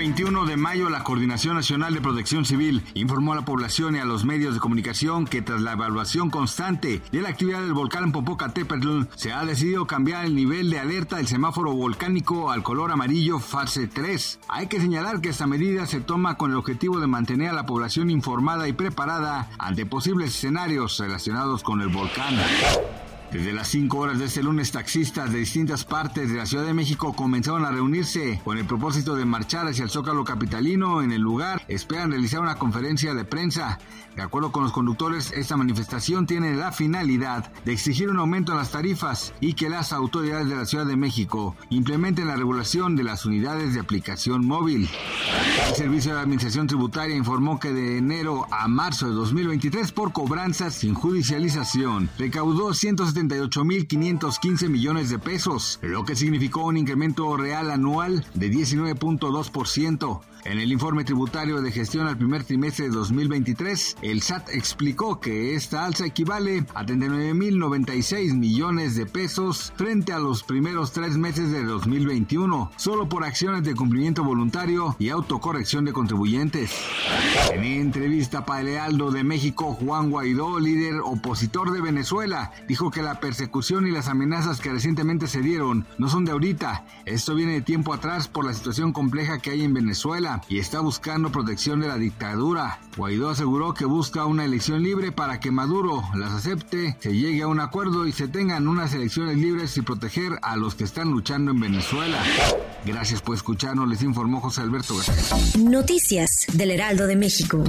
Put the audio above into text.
21 de mayo, la Coordinación Nacional de Protección Civil informó a la población y a los medios de comunicación que tras la evaluación constante de la actividad del volcán Popocatépetl, se ha decidido cambiar el nivel de alerta del semáforo volcánico al color amarillo fase 3. Hay que señalar que esta medida se toma con el objetivo de mantener a la población informada y preparada ante posibles escenarios relacionados con el volcán. Desde las 5 horas de este lunes, taxistas de distintas partes de la Ciudad de México comenzaron a reunirse con el propósito de marchar hacia el Zócalo Capitalino. En el lugar esperan realizar una conferencia de prensa. De acuerdo con los conductores, esta manifestación tiene la finalidad de exigir un aumento en las tarifas y que las autoridades de la Ciudad de México implementen la regulación de las unidades de aplicación móvil. El Servicio de Administración Tributaria informó que de enero a marzo de 2023 por cobranzas sin judicialización recaudó 170 78.515 millones de pesos, lo que significó un incremento real anual de 19.2%. En el informe tributario de gestión al primer trimestre de 2023, el SAT explicó que esta alza equivale a 39.096 millones de pesos frente a los primeros tres meses de 2021, solo por acciones de cumplimiento voluntario y autocorrección de contribuyentes. En entrevista para el Lealdo de México, Juan Guaidó, líder opositor de Venezuela, dijo que la persecución y las amenazas que recientemente se dieron no son de ahorita, esto viene de tiempo atrás por la situación compleja que hay en Y está buscando protección de la dictadura. Guaidó aseguró que busca una elección libre para que Maduro las acepte, se llegue a un acuerdo y se tengan unas elecciones libres y proteger a los que están luchando en Venezuela. Gracias por escucharnos, les informó José Alberto García. Noticias del Heraldo de México.